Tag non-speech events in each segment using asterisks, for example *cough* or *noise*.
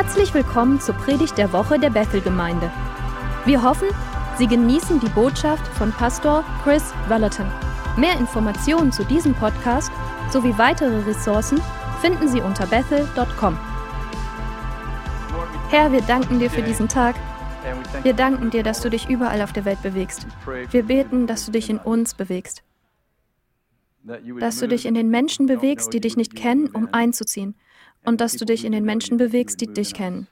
Herzlich willkommen zur Predigt der Woche der Bethel-Gemeinde. Wir hoffen, Sie genießen die Botschaft von Pastor Chris Vallotton. Mehr Informationen zu diesem Podcast sowie weitere Ressourcen finden Sie unter bethel.com. Herr, wir danken dir für diesen Tag. Wir danken dir, dass du dich überall auf der Welt bewegst. Wir beten, dass du dich in uns bewegst. Dass du dich in den Menschen bewegst, die dich nicht kennen, um einzuziehen und dass du dich in den Menschen bewegst, die dich kennen.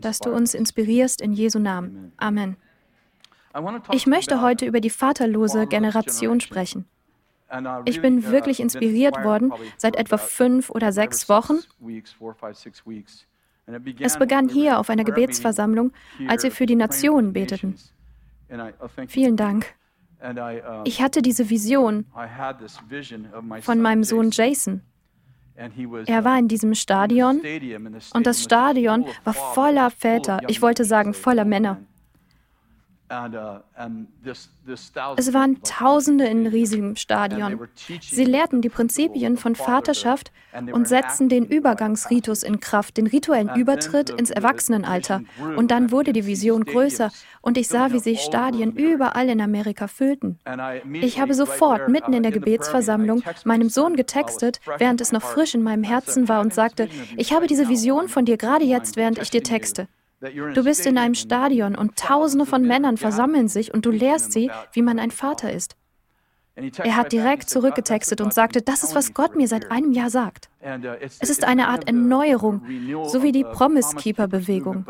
Dass du uns inspirierst in Jesu Namen. Amen. Ich möchte heute über die vaterlose Generation sprechen. Ich bin wirklich inspiriert worden seit etwa fünf oder sechs Wochen. Es begann hier auf einer Gebetsversammlung, als wir für die Nationen beteten. Vielen Dank. Ich hatte diese Vision von meinem Sohn Jason. Er war in diesem Stadion und das Stadion war voller Väter, ich wollte sagen voller Männer. Uh, es waren Tausende in riesigem Stadion. Sie lehrten die Prinzipien von Vaterschaft und setzten den Übergangsritus in Kraft, den rituellen Übertritt ins Erwachsenenalter. Und dann wurde die Vision größer und ich sah, wie sich Stadien überall in Amerika füllten. Ich habe sofort mitten in der Gebetsversammlung meinem Sohn getextet, während es noch frisch in meinem Herzen war und sagte, ich habe diese Vision von dir gerade jetzt, während ich dir texte. Du bist in einem Stadion und Tausende von Männern versammeln sich und du lehrst sie, wie man ein Vater ist. Er hat direkt zurückgetextet und sagte, das ist, was Gott mir seit einem Jahr sagt. Uh, es ist eine Art Erneuerung, so wie die Promise Keeper-Bewegung.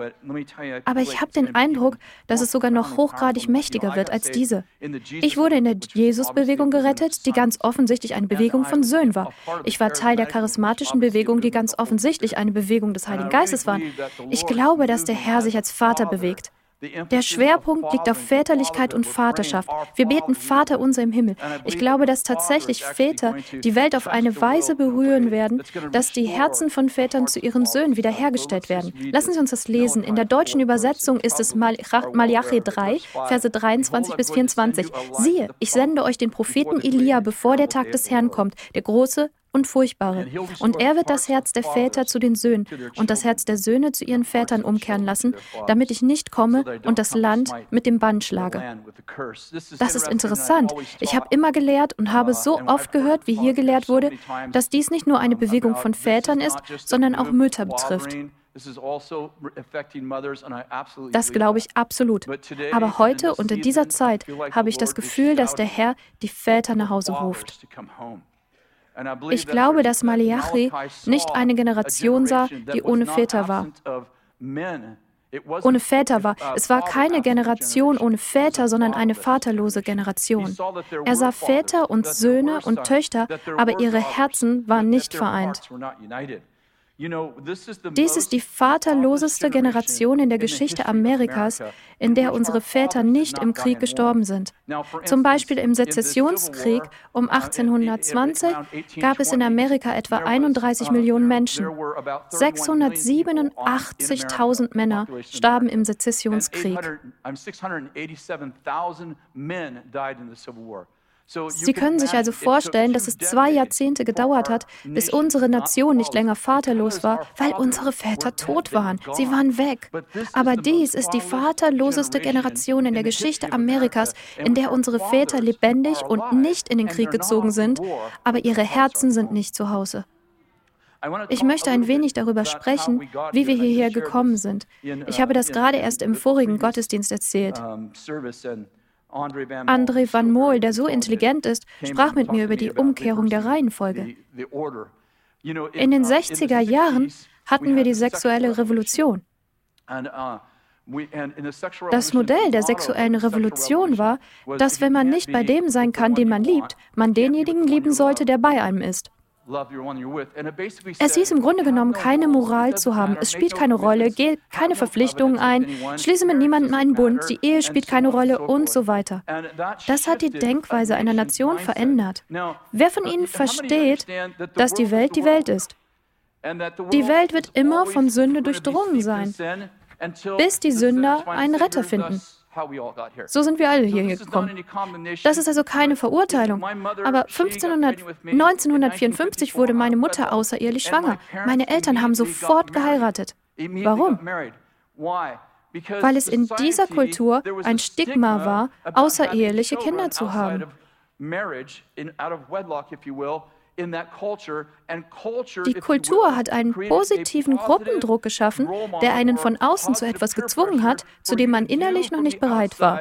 Aber ich habe den Eindruck, dass es sogar noch hochgradig mächtiger wird als diese. Ich wurde in der Jesus-Bewegung gerettet, die ganz offensichtlich eine Bewegung von Söhnen war. Ich war Teil der charismatischen Bewegung, die ganz offensichtlich eine Bewegung des Heiligen Geistes war. Ich glaube, dass der Herr sich als Vater bewegt. Der Schwerpunkt liegt auf Väterlichkeit und Vaterschaft. Wir beten Vater unser im Himmel. Ich glaube, dass tatsächlich Väter die Welt auf eine Weise berühren werden, dass die Herzen von Vätern zu ihren Söhnen wiederhergestellt werden. Lassen Sie uns das lesen. In der deutschen Übersetzung ist es Malachi 3, Verse 23 bis 24. Siehe, ich sende euch den Propheten Elia, bevor der Tag des Herrn kommt, der große und Furchtbare. Und er wird das Herz der Väter zu den Söhnen und das Herz der Söhne zu ihren Vätern umkehren lassen, damit ich nicht komme und das Land mit dem Bann schlage. Das ist interessant. Ich habe immer gelehrt und habe so oft gehört, wie hier gelehrt wurde, dass dies nicht nur eine Bewegung von Vätern ist, sondern auch Mütter betrifft. Das glaube ich absolut. Aber heute und in dieser Zeit habe ich das Gefühl, dass der Herr die Väter nach Hause ruft. Ich glaube, dass Malachi nicht eine Generation sah, die ohne Väter war. Ohne Väter war. Es war keine Generation ohne Väter, sondern eine vaterlose Generation. Er sah Väter und Söhne und Töchter, aber ihre Herzen waren nicht vereint. Dies ist die vaterloseste Generation in der Geschichte Amerikas, in der unsere Väter nicht im Krieg gestorben sind. Zum Beispiel im Sezessionskrieg um 1820 gab es in Amerika etwa 31 Millionen Menschen. 687.000 Männer starben im Sezessionskrieg. Sie können sich also vorstellen, dass es zwei Jahrzehnte gedauert hat, bis unsere Nation nicht länger vaterlos war, weil unsere Väter tot waren. Sie waren weg. Aber dies ist die vaterloseste Generation in der Geschichte Amerikas, in der unsere Väter lebendig und nicht in den Krieg gezogen sind, aber ihre Herzen sind nicht zu Hause. Ich möchte ein wenig darüber sprechen, wie wir hierher gekommen sind. Ich habe das gerade erst im vorigen Gottesdienst erzählt. André Van Moel, der so intelligent ist, sprach mit mir über die Umkehrung der Reihenfolge. In den 60er Jahren hatten wir die sexuelle Revolution. Uh, das Modell der sexuellen Revolution war, dass wenn man nicht bei dem sein kann, den man liebt, man denjenigen lieben sollte, der bei einem ist. Es hieß im Grunde genommen, keine Moral zu haben. Es spielt keine Rolle, geh keine Verpflichtungen ein, schließe mit niemandem einen Bund, die Ehe spielt keine Rolle und so weiter. Das hat die Denkweise einer Nation verändert. Wer von Ihnen versteht, dass die Welt die Welt ist? Die Welt wird immer von Sünde durchdrungen sein, bis die Sünder einen Retter finden. So sind wir alle hierher gekommen. Das ist also keine Verurteilung. Aber 1500, 1954 wurde meine Mutter außerehelich schwanger. Meine Eltern haben sofort geheiratet. Warum? Weil es in dieser Kultur ein Stigma war, außereheliche Kinder zu haben. Die Kultur hat einen positiven Gruppendruck geschaffen, der einen von außen zu etwas gezwungen hat, zu dem man innerlich noch nicht bereit war.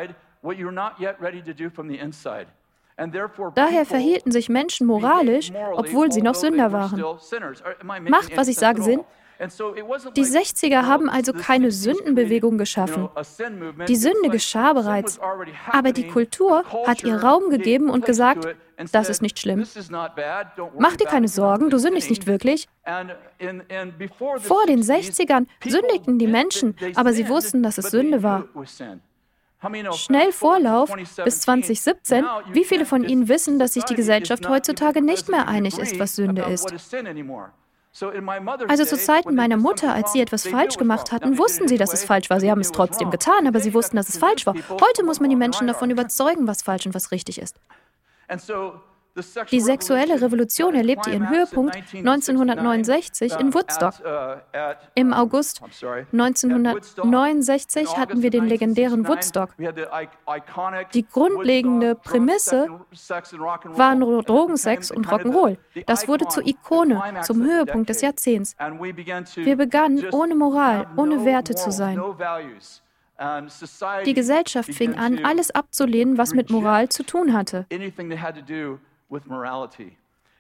Daher verhielten sich Menschen moralisch, obwohl sie noch Sünder waren. Macht, was ich sage, Sinn? Die 60er haben also keine Sündenbewegung geschaffen. Die Sünde geschah bereits. Aber die Kultur hat ihr Raum gegeben und gesagt, das ist nicht schlimm. Mach dir keine Sorgen, du sündigst nicht wirklich. Vor den 60ern sündigten die Menschen, aber sie wussten, dass es Sünde war. Schnell Vorlauf bis 2017. Wie viele von Ihnen wissen, dass sich die Gesellschaft heutzutage nicht mehr einig ist, was Sünde ist? Also zu Zeiten meiner Mutter, als sie etwas falsch gemacht hatten, wussten sie, dass es falsch war. Sie haben es trotzdem getan, aber sie wussten, dass es falsch war. Heute muss man die Menschen davon überzeugen, was falsch und was richtig ist. Die sexuelle Revolution erlebte ihren Höhepunkt 1969 in Woodstock. Im August 1969 hatten wir den legendären Woodstock. Die grundlegende Prämisse waren Drogensex und Rock'n'Roll. Das wurde zur Ikone, zum Höhepunkt des Jahrzehnts. Wir begannen ohne Moral, ohne Werte zu sein. Die Gesellschaft fing an, alles abzulehnen, was mit Moral zu tun hatte.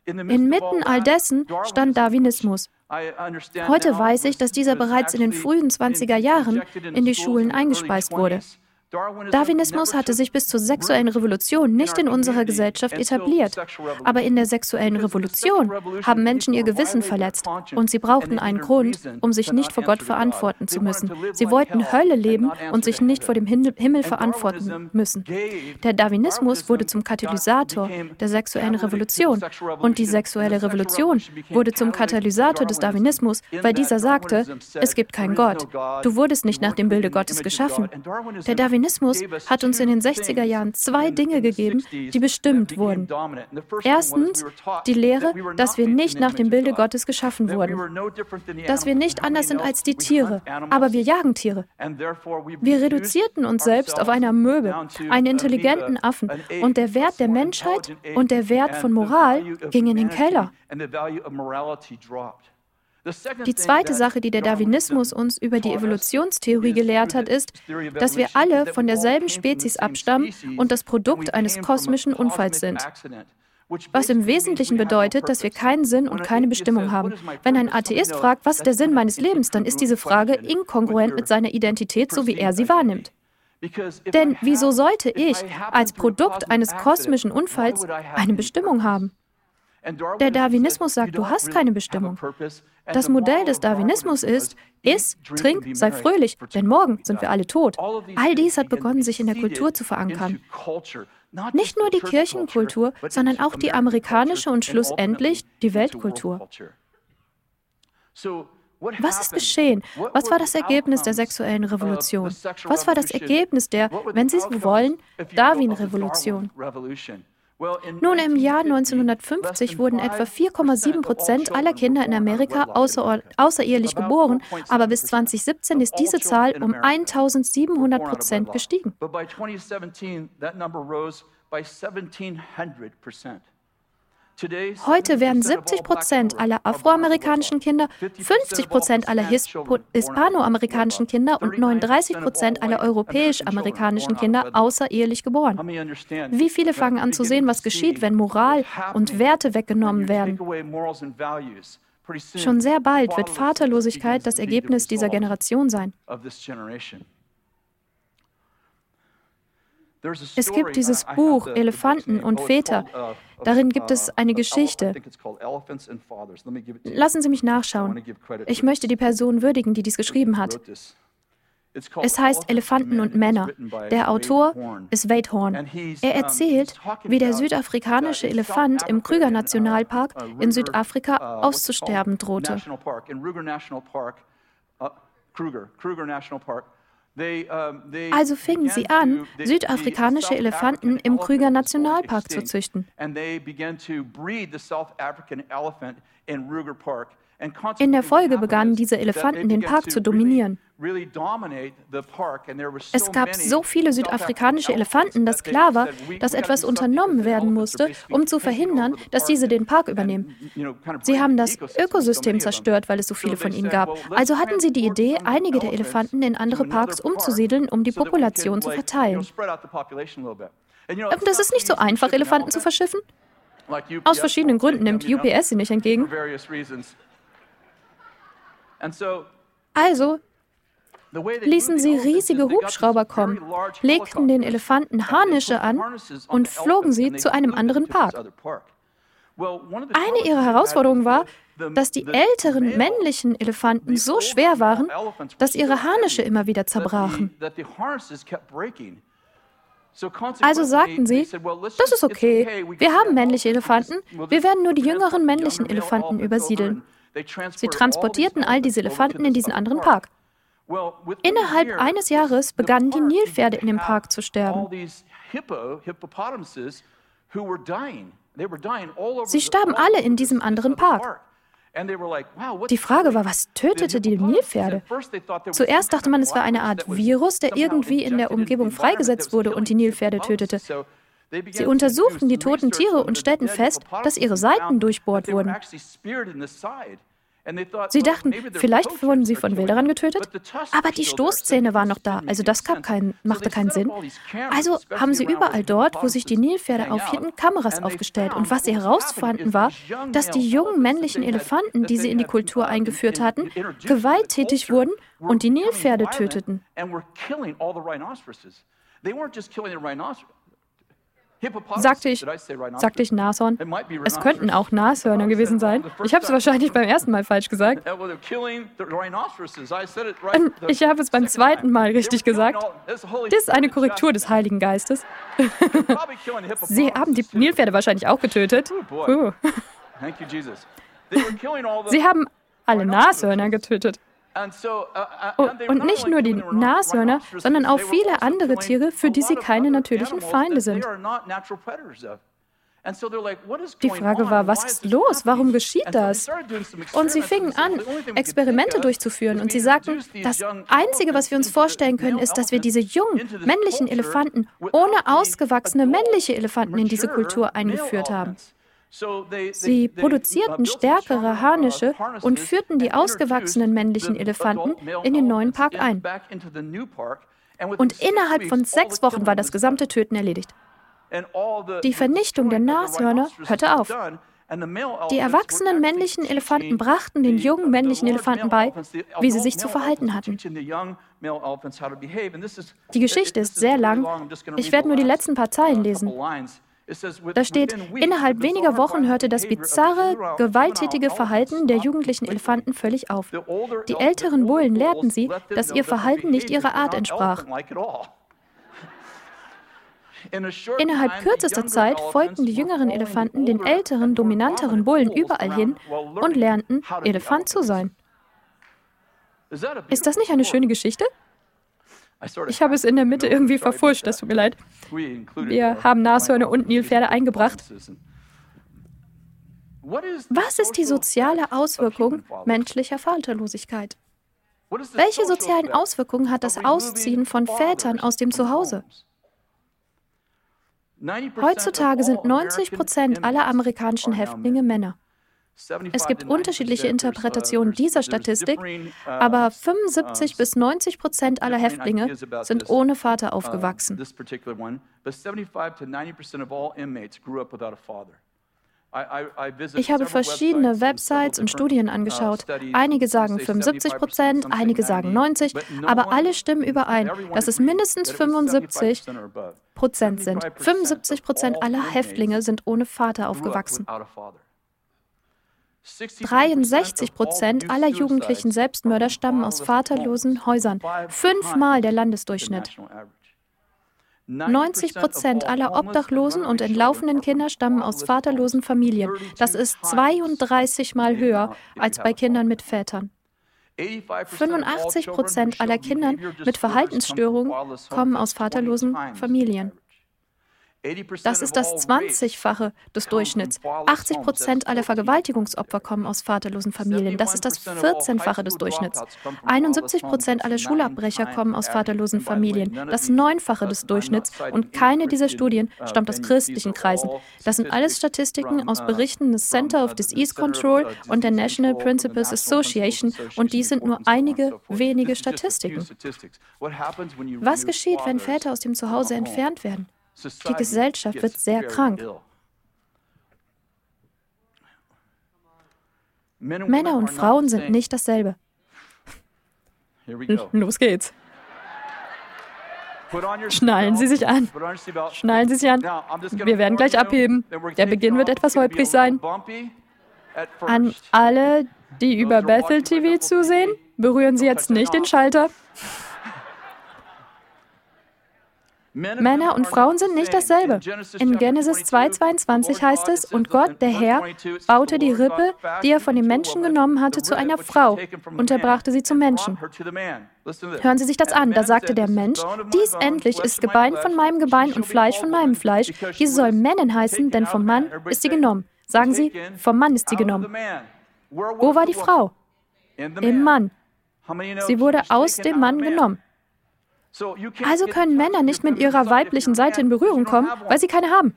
Inmitten all dessen stand Darwinismus. Heute weiß ich, dass dieser bereits in den frühen 20er Jahren in die Schulen eingespeist wurde. Darwinismus hatte sich bis zur sexuellen Revolution nicht in unserer Gesellschaft etabliert. Aber in der sexuellen Revolution haben Menschen ihr Gewissen verletzt und sie brauchten einen Grund, um sich nicht vor Gott verantworten zu müssen. Sie wollten Hölle leben und sich nicht vor dem Himmel verantworten müssen. Der Darwinismus wurde zum Katalysator der sexuellen Revolution und die sexuelle Revolution wurde zum Katalysator des Darwinismus, weil dieser sagte, es gibt keinen Gott. Du wurdest nicht nach dem Bilde Gottes geschaffen. Der Darwinismus hat uns in den 60er Jahren zwei Dinge gegeben, die bestimmt wurden. Erstens die Lehre, dass wir nicht nach dem Bilde Gottes geschaffen wurden, dass wir nicht anders sind als die Tiere, aber wir jagen Tiere. Wir reduzierten uns selbst auf eine Möbel, einen intelligenten Affen und der Wert der Menschheit und der Wert von Moral ging in den Keller. Die zweite Sache, die der Darwinismus uns über die Evolutionstheorie gelehrt hat, ist, dass wir alle von derselben Spezies abstammen und das Produkt eines kosmischen Unfalls sind. Was im Wesentlichen bedeutet, dass wir keinen Sinn und keine Bestimmung haben. Wenn ein Atheist fragt, was ist der Sinn meines Lebens, dann ist diese Frage inkongruent mit seiner Identität, so wie er sie wahrnimmt. Denn wieso sollte ich als Produkt eines kosmischen Unfalls eine Bestimmung haben? Der Darwinismus sagt, du hast keine Bestimmung. Das Modell des Darwinismus ist, iss, trink, sei fröhlich, denn morgen sind wir alle tot. All dies hat begonnen, sich in der Kultur zu verankern. Nicht nur die Kirchenkultur, sondern auch die amerikanische und schlussendlich die Weltkultur. Was ist geschehen? Was war das Ergebnis der sexuellen Revolution? Was war das Ergebnis der, wenn Sie so wollen, Darwin-Revolution? Nun, im Jahr 1950 wurden etwa 4,7 Prozent aller Kinder in Amerika außer, außerehelich geboren, aber bis 2017 ist diese Zahl um 1700 Prozent gestiegen. Heute werden 70 Prozent aller afroamerikanischen Kinder, 50 Prozent aller hispanoamerikanischen Kinder und 39 Prozent aller europäisch-amerikanischen Kinder außerehelich geboren. Wie viele fangen an zu sehen, was geschieht, wenn Moral und Werte weggenommen werden? Schon sehr bald wird Vaterlosigkeit das Ergebnis dieser Generation sein. Es gibt dieses Buch Elefanten und Väter. Darin gibt es eine Geschichte. Lassen Sie mich nachschauen. Ich möchte die Person würdigen, die dies geschrieben hat. Es heißt Elefanten und Männer. Der Autor ist Wade Horn. Er erzählt, wie der südafrikanische Elefant im Krüger Nationalpark in Südafrika auszusterben drohte. Also fingen sie an, südafrikanische Elefanten im Krüger Nationalpark zu züchten. In der Folge begannen diese Elefanten den Park zu dominieren. Es gab so viele südafrikanische Elefanten, dass klar war, dass etwas unternommen werden musste, um zu verhindern, dass diese den Park übernehmen. Sie haben das Ökosystem zerstört, weil es so viele von ihnen gab. Also hatten sie die Idee, einige der Elefanten in andere Parks umzusiedeln, um die Population zu verteilen. Das ist nicht so einfach, Elefanten zu verschiffen. Aus verschiedenen Gründen nimmt UPS sie nicht entgegen. Also ließen sie riesige Hubschrauber kommen, legten den Elefanten Harnische an und flogen sie zu einem anderen Park. Eine ihrer Herausforderungen war, dass die älteren männlichen Elefanten so schwer waren, dass ihre Harnische immer wieder zerbrachen. Also sagten sie, das ist okay, wir haben männliche Elefanten, wir werden nur die jüngeren männlichen Elefanten übersiedeln. Sie transportierten all diese Elefanten in diesen anderen Park. Innerhalb eines Jahres begannen die Nilpferde in dem Park zu sterben. Sie starben alle in diesem anderen Park. Die Frage war, was tötete die Nilpferde? Zuerst dachte man, es war eine Art Virus, der irgendwie in der Umgebung freigesetzt wurde und die Nilpferde tötete. Sie untersuchten die toten Tiere und stellten fest, dass ihre Seiten durchbohrt wurden. Sie dachten, vielleicht wurden sie von Wilderern getötet, aber die Stoßzähne waren noch da, also das kein, machte keinen Sinn. Also haben sie überall dort, wo sich die Nilpferde aufhielten, Kameras aufgestellt. Und was sie herausfanden war, dass die jungen männlichen Elefanten, die sie in die Kultur eingeführt hatten, gewalttätig wurden und die Nilpferde töteten. Sagte ich, sagte ich Nashorn? Es könnten auch Nashörner gewesen sein. Ich habe es wahrscheinlich beim ersten Mal falsch gesagt. Ich habe es beim zweiten Mal richtig gesagt. Das ist eine Korrektur des Heiligen Geistes. *laughs* Sie haben die Nilpferde wahrscheinlich auch getötet. Puh. *laughs* Sie haben alle Nashörner getötet. Uh, uh, und nicht nur die Nashörner, sondern auch viele andere Tiere, für die sie keine natürlichen Feinde sind. Die Frage war, was ist los? Warum geschieht das? Und sie fingen an, Experimente durchzuführen. Und sie sagten, das Einzige, was wir uns vorstellen können, ist, dass wir diese jungen männlichen Elefanten ohne ausgewachsene männliche Elefanten in diese Kultur eingeführt haben. Sie produzierten stärkere Harnische und führten die ausgewachsenen männlichen Elefanten in den neuen Park ein. Und innerhalb von sechs Wochen war das gesamte Töten erledigt. Die Vernichtung der Nashörner hörte auf. Die erwachsenen männlichen Elefanten brachten den jungen männlichen Elefanten bei, wie sie sich zu verhalten hatten. Die Geschichte ist sehr lang. Ich werde nur die letzten paar Zeilen lesen. Da steht, innerhalb weniger Wochen hörte das bizarre, gewalttätige Verhalten der jugendlichen Elefanten völlig auf. Die älteren Bullen lehrten sie, dass ihr Verhalten nicht ihrer Art entsprach. *laughs* Innerhalb kürzester Zeit folgten die jüngeren Elefanten den älteren, dominanteren Bullen überall hin und lernten, Elefant zu sein. Ist das nicht eine schöne Geschichte? Ich habe es in der Mitte irgendwie verfuscht, das tut mir leid. Wir haben Nashörner und Nilpferde eingebracht. Was ist die soziale Auswirkung menschlicher Vaterlosigkeit? Welche sozialen Auswirkungen hat das Ausziehen von Vätern aus dem Zuhause? Heutzutage sind 90 Prozent aller amerikanischen Häftlinge Männer. Es gibt unterschiedliche uh, Interpretationen dieser Statistik, uh, aber 75 bis 90 Prozent aller Häftlinge sind ohne Vater aufgewachsen. Ich habe verschiedene Websites und Studien uh, angeschaut. Einige sagen 75 Prozent, einige sagen 90, aber alle stimmen überein, dass es mindestens 75 Prozent sind. 75 Prozent aller Häftlinge sind ohne Vater aufgewachsen. 63 Prozent aller jugendlichen Selbstmörder stammen aus vaterlosen Häusern, fünfmal der Landesdurchschnitt. 90 Prozent aller obdachlosen und entlaufenen Kinder stammen aus vaterlosen Familien. Das ist 32 Mal höher als bei Kindern mit Vätern. 85 Prozent aller Kinder mit Verhaltensstörungen kommen aus vaterlosen Familien. Das ist das 20-fache des Durchschnitts. 80 Prozent aller Vergewaltigungsopfer kommen aus vaterlosen Familien. Das ist das 14-fache des Durchschnitts. 71 Prozent aller Schulabbrecher kommen aus vaterlosen Familien. Das Neunfache des Durchschnitts. Und keine dieser Studien stammt aus christlichen Kreisen. Das sind alles Statistiken aus Berichten des Center of Disease Control und der National Principles Association. Und dies sind nur einige wenige Statistiken. Was geschieht, wenn Väter aus dem Zuhause entfernt werden? Die Gesellschaft wird sehr krank. Männer und Frauen sind nicht dasselbe. *laughs* Los geht's. Schnallen Sie sich an. Schnallen Sie sich an. Wir werden gleich abheben. Der Beginn wird etwas holprig sein. An alle, die über Bethel TV zusehen, berühren Sie jetzt nicht den Schalter. Männer und Frauen sind nicht dasselbe. In Genesis 2,22 heißt es, und Gott, der Herr, baute die Rippe, die er von dem Menschen genommen hatte, zu einer Frau und er brachte sie zum Menschen. Hören Sie sich das an. Da sagte der Mensch, dies endlich ist Gebein von meinem Gebein und Fleisch von meinem Fleisch. Diese soll Männin heißen, denn vom Mann ist sie genommen. Sagen Sie, vom Mann ist sie genommen. Wo war die Frau? Im Mann. Sie wurde aus dem Mann genommen. Also können Männer nicht mit ihrer weiblichen Seite in Berührung kommen, weil sie keine haben.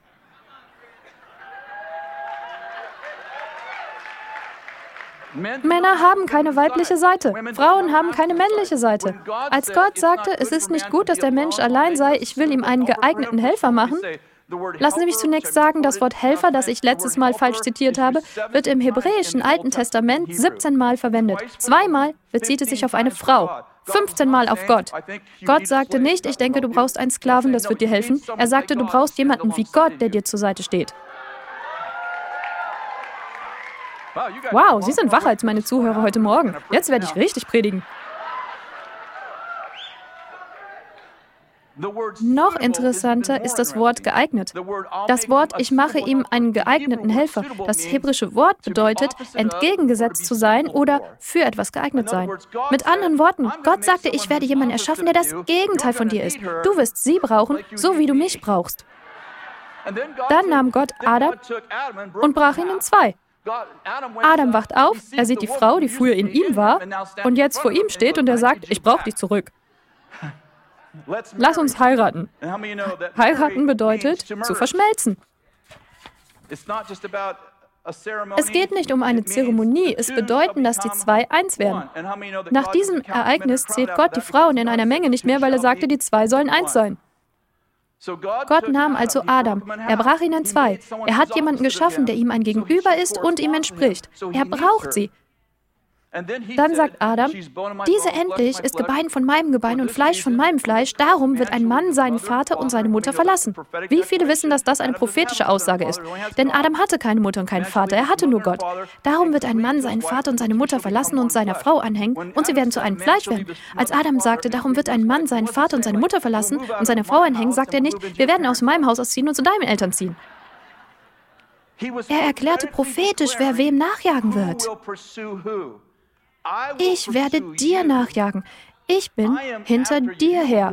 Männer haben keine weibliche Seite. Frauen haben keine männliche Seite. Als Gott sagte, es ist nicht gut, dass der Mensch allein sei, ich will ihm einen geeigneten Helfer machen, Lassen Sie mich zunächst sagen, das Wort Helfer, das ich letztes Mal falsch zitiert habe, wird im hebräischen Alten Testament 17 Mal verwendet. Zweimal bezieht es sich auf eine Frau. 15 Mal auf Gott. Gott sagte nicht, ich denke, du brauchst einen Sklaven, das wird dir helfen. Er sagte, du brauchst jemanden wie Gott, der dir zur Seite steht. Wow, Sie sind wacher als meine Zuhörer heute Morgen. Jetzt werde ich richtig predigen. Noch interessanter ist das Wort geeignet. Das Wort ich mache ihm einen geeigneten Helfer. Das hebräische Wort bedeutet entgegengesetzt zu sein oder für etwas geeignet sein. Mit anderen Worten, Gott sagte, ich werde jemanden erschaffen, der das Gegenteil von dir ist. Du wirst sie brauchen, so wie du mich brauchst. Dann nahm Gott Adam und brach ihn in zwei. Adam wacht auf, er sieht die Frau, die früher in ihm war, und jetzt vor ihm steht und er sagt, ich brauche dich zurück. Lass uns heiraten. Heiraten bedeutet zu verschmelzen. Es geht nicht um eine Zeremonie, es bedeutet, dass die zwei eins werden. Nach diesem Ereignis zählt Gott die Frauen in einer Menge nicht mehr, weil er sagte, die zwei sollen eins sein. Gott nahm also Adam, er brach ihn in zwei. Er hat jemanden geschaffen, der ihm ein Gegenüber ist und ihm entspricht. Er braucht sie. Dann sagt Adam, diese endlich ist Gebein von meinem Gebein und Fleisch von meinem Fleisch, darum wird ein Mann seinen Vater und seine Mutter verlassen. Wie viele wissen, dass das eine prophetische Aussage ist? Denn Adam hatte keine Mutter und keinen Vater, er hatte nur Gott. Darum wird ein Mann seinen Vater und seine Mutter verlassen und seiner Frau anhängen und sie werden zu einem Fleisch werden. Als Adam sagte, darum wird ein Mann seinen Vater und seine Mutter verlassen und seine Frau anhängen, sagt er nicht, wir werden aus meinem Haus ausziehen und zu deinen Eltern ziehen. Er erklärte prophetisch, wer wem nachjagen wird. Ich werde dir nachjagen. Ich bin hinter dir her.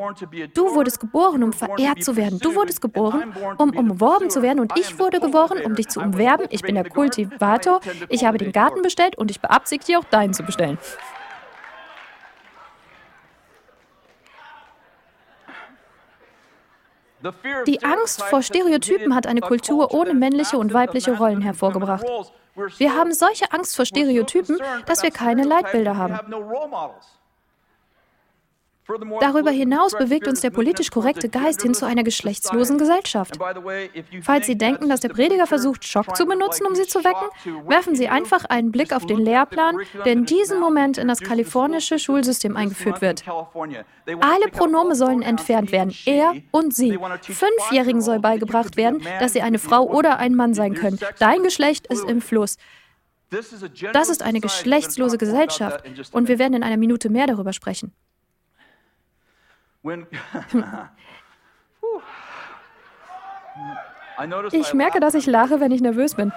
Du wurdest geboren, um verehrt zu werden. Du wurdest geboren, um umworben zu werden. Und ich wurde geboren, um dich zu umwerben. Ich bin der Kultivator. Ich habe den Garten bestellt und ich beabsichtige auch deinen zu bestellen. Die Angst vor Stereotypen hat eine Kultur ohne männliche und weibliche Rollen hervorgebracht. Wir haben solche Angst vor Stereotypen, dass wir keine Leitbilder haben. Darüber hinaus bewegt uns der politisch korrekte Geist hin zu einer geschlechtslosen Gesellschaft. Falls Sie denken, dass der Prediger versucht, Schock zu benutzen, um Sie zu wecken, werfen Sie einfach einen Blick auf den Lehrplan, der in diesem Moment in das kalifornische Schulsystem eingeführt wird. Alle Pronome sollen entfernt werden, er und sie. Fünfjährigen soll beigebracht werden, dass sie eine Frau oder ein Mann sein können. Dein Geschlecht ist im Fluss. Das ist eine geschlechtslose Gesellschaft und wir werden in einer Minute mehr darüber sprechen. *laughs* Ich merke, dass ich lache, wenn ich nervös bin.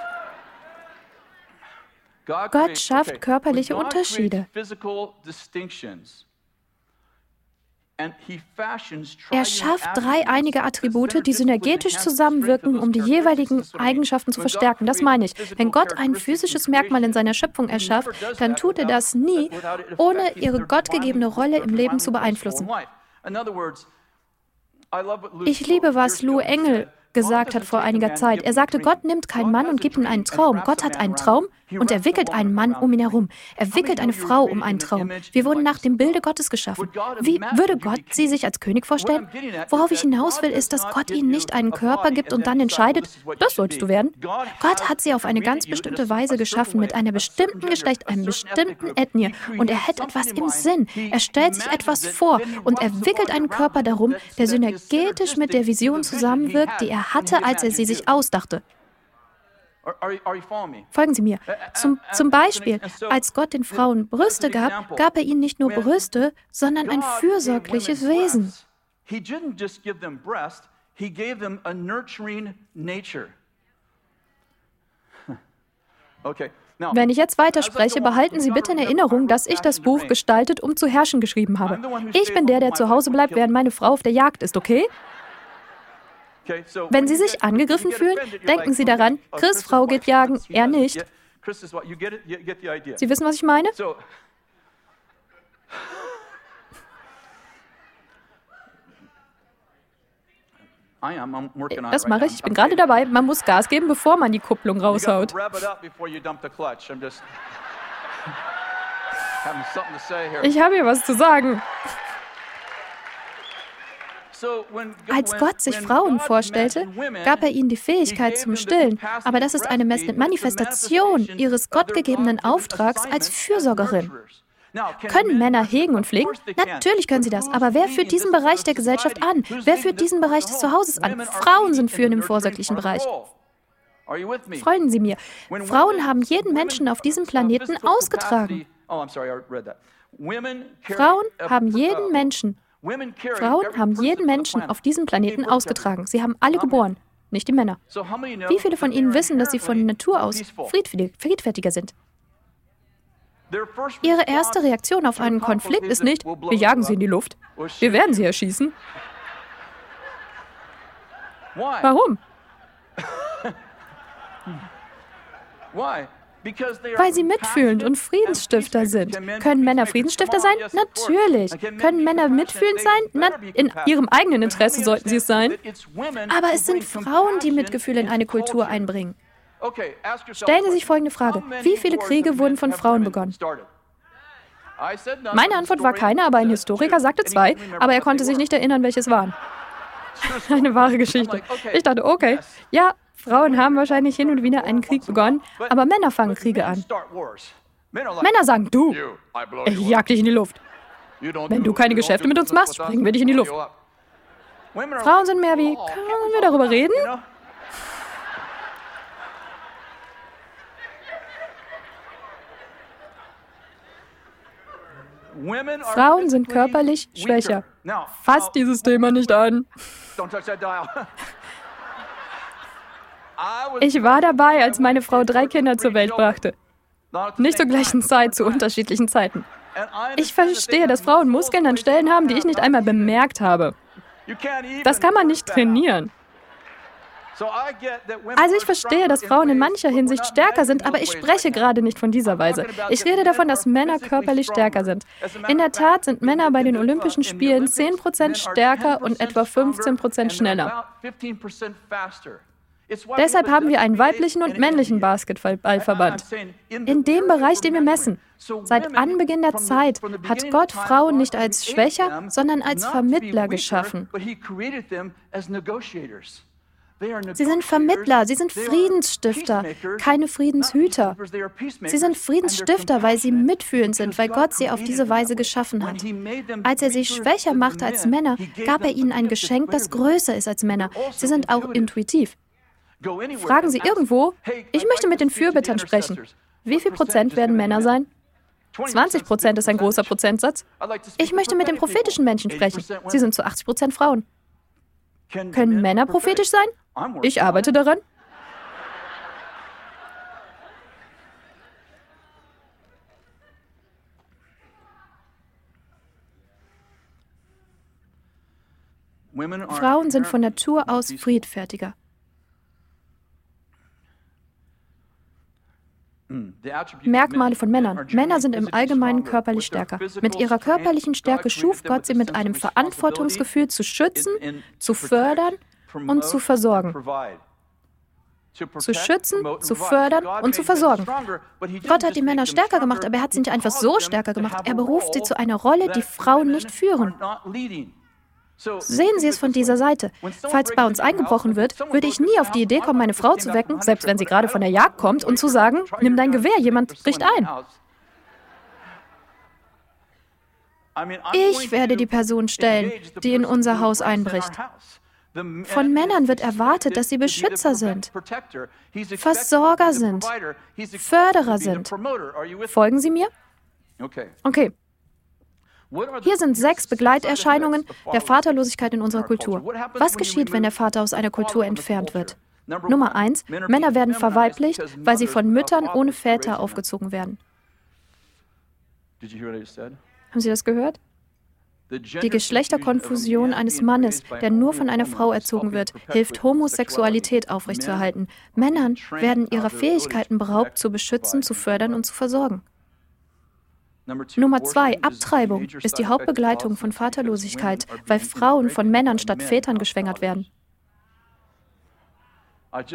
Gott schafft körperliche Unterschiede. Er schafft drei einige Attribute, die synergetisch zusammenwirken, um die jeweiligen Eigenschaften zu verstärken. Das meine ich. Wenn Gott ein physisches Merkmal in seiner Schöpfung erschafft, dann tut er das nie, ohne ihre gottgegebene Rolle im Leben zu beeinflussen. Ich liebe, was Lou Engel gesagt hat vor einiger Zeit. Er sagte, Gott nimmt keinen Mann und gibt ihm einen Traum. Gott hat einen Traum und er wickelt einen Mann um ihn herum. Er wickelt eine Frau um einen Traum. Wir wurden nach dem Bilde Gottes geschaffen. Wie würde Gott sie sich als König vorstellen? Worauf ich hinaus will, ist, dass Gott ihnen nicht einen Körper gibt und dann entscheidet, das sollst du werden. Gott hat sie auf eine ganz bestimmte Weise geschaffen, mit einer bestimmten Geschlecht, einem bestimmten Ethnie. Und er hat etwas im Sinn. Er stellt sich etwas vor und er wickelt einen Körper darum, der synergetisch mit der Vision zusammenwirkt, die er hatte, als er sie sich ausdachte. Folgen Sie mir. Zum, zum Beispiel, als Gott den Frauen Brüste gab, gab er ihnen nicht nur Brüste, sondern ein fürsorgliches Wesen. *laughs* Wenn ich jetzt weiterspreche, behalten Sie bitte in Erinnerung, dass ich das Buch Gestaltet, um zu herrschen geschrieben habe. Ich bin der, der zu Hause bleibt, während meine Frau auf der Jagd ist, okay? Wenn Sie sich angegriffen fühlen, denken Sie daran, Chris' Frau geht jagen, er nicht. Sie wissen, was ich meine? Das *laughs* mache ich. Ich bin gerade dabei. Man muss Gas geben, bevor man die Kupplung raushaut. *laughs* Ich habe hier was zu sagen. Als Gott sich Frauen vorstellte, gab er ihnen die Fähigkeit zum Stillen, aber das ist eine Manifestation ihres gottgegebenen Auftrags als Fürsorgerin. Können Männer hegen und pflegen? Natürlich können sie das, aber wer führt diesen Bereich der Gesellschaft an? Wer führt diesen Bereich des Zuhauses an? Frauen sind führend im vorsorglichen Bereich. Freuen Sie mir. Frauen haben jeden Menschen auf diesem Planeten ausgetragen. Oh, Frauen haben jeden Menschen Frauen haben jeden Menschen auf diesem Planeten ausgetragen. Sie haben alle geboren, nicht die Männer. Wie viele von Ihnen wissen, dass sie von Natur aus friedfertiger sind? Ihre erste Reaktion auf einen Konflikt ist nicht, wir jagen sie in die Luft. Wir werden sie erschießen. Warum? *laughs* Weil sie mitfühlend und Friedensstifter sind. Können Männer Friedensstifter sein? Natürlich. Können Männer mitfühlend sein? Na, in ihrem eigenen Interesse sollten sie es sein. Aber es sind Frauen, die Mitgefühl in eine Kultur einbringen. Stellen Sie sich folgende Frage. Wie viele Kriege wurden von Frauen begonnen? Meine Antwort war keine, aber ein Historiker sagte zwei, aber er konnte sich nicht erinnern, welche es waren. *laughs* Eine wahre Geschichte. Ich dachte, okay, ja, Frauen haben wahrscheinlich hin und wieder einen Krieg begonnen, aber Männer fangen Kriege an. Männer sagen, du, ich jag dich in die Luft. Wenn du keine Geschäfte mit uns machst, springen wir dich in die Luft. Frauen sind mehr wie, können wir darüber reden? Frauen sind körperlich schwächer. Fasst dieses Thema nicht an. *laughs* Ich war dabei, als meine Frau drei Kinder zur Welt brachte. Nicht zur gleichen Zeit, zu unterschiedlichen Zeiten. Ich verstehe, dass Frauen Muskeln an Stellen haben, die ich nicht einmal bemerkt habe. Das kann man nicht trainieren. Also ich verstehe, dass Frauen in mancher Hinsicht stärker sind, aber ich spreche gerade nicht von dieser Weise. Ich rede davon, dass Männer körperlich stärker sind. In der Tat sind Männer bei den Olympischen Spielen 10% stärker und etwa 15% schneller. Deshalb haben wir einen weiblichen und männlichen Basketballverband. In dem Bereich, den wir messen. Seit Anbeginn der Zeit hat Gott Frauen nicht als schwächer, sondern als Vermittler geschaffen. Sie sind Vermittler, sie sind Friedensstifter, keine Friedenshüter. Sie sind Friedensstifter, weil sie mitfühlend sind, weil Gott sie auf diese Weise geschaffen hat. Als er sie schwächer machte als Männer, gab er ihnen ein Geschenk, das größer ist als Männer. Sie sind auch intuitiv. Fragen Sie irgendwo, ich möchte mit den Fürbittern sprechen. Wie viel Prozent werden Männer sein? 20 Prozent ist ein großer Prozentsatz. Ich möchte mit den prophetischen Menschen sprechen. Sie sind zu 80 Prozent Frauen. Können Männer prophetisch sein? Ich arbeite daran. Frauen sind von Natur aus friedfertiger. Merkmale von Männern. Männer sind im Allgemeinen körperlich stärker. Mit ihrer körperlichen Stärke schuf Gott sie mit einem Verantwortungsgefühl zu schützen, zu fördern und zu versorgen. Zu schützen, zu fördern und zu versorgen. Gott hat die Männer stärker gemacht, aber er hat sie nicht einfach so stärker gemacht. Er beruft sie zu einer Rolle, die Frauen nicht führen. Sehen Sie es von dieser Seite. Falls bei uns eingebrochen wird, würde ich nie auf die Idee kommen, meine Frau zu wecken, selbst wenn sie gerade von der Jagd kommt, und zu sagen, nimm dein Gewehr, jemand bricht ein. Ich werde die Person stellen, die in unser Haus einbricht. Von Männern wird erwartet, dass sie Beschützer sind, Versorger sind, Förderer sind. Folgen Sie mir? Okay. Hier sind sechs Begleiterscheinungen der Vaterlosigkeit in unserer Kultur. Was geschieht, wenn der Vater aus einer Kultur entfernt wird? Nummer eins, Männer werden verweiblicht, weil sie von Müttern ohne Väter aufgezogen werden. Haben Sie das gehört? Die Geschlechterkonfusion eines Mannes, der nur von einer Frau erzogen wird, hilft Homosexualität aufrechtzuerhalten. Männern werden ihrer Fähigkeiten beraubt, zu beschützen, zu fördern und zu versorgen. Nummer zwei, Abtreibung ist die Hauptbegleitung von Vaterlosigkeit, weil Frauen von Männern statt Vätern geschwängert werden.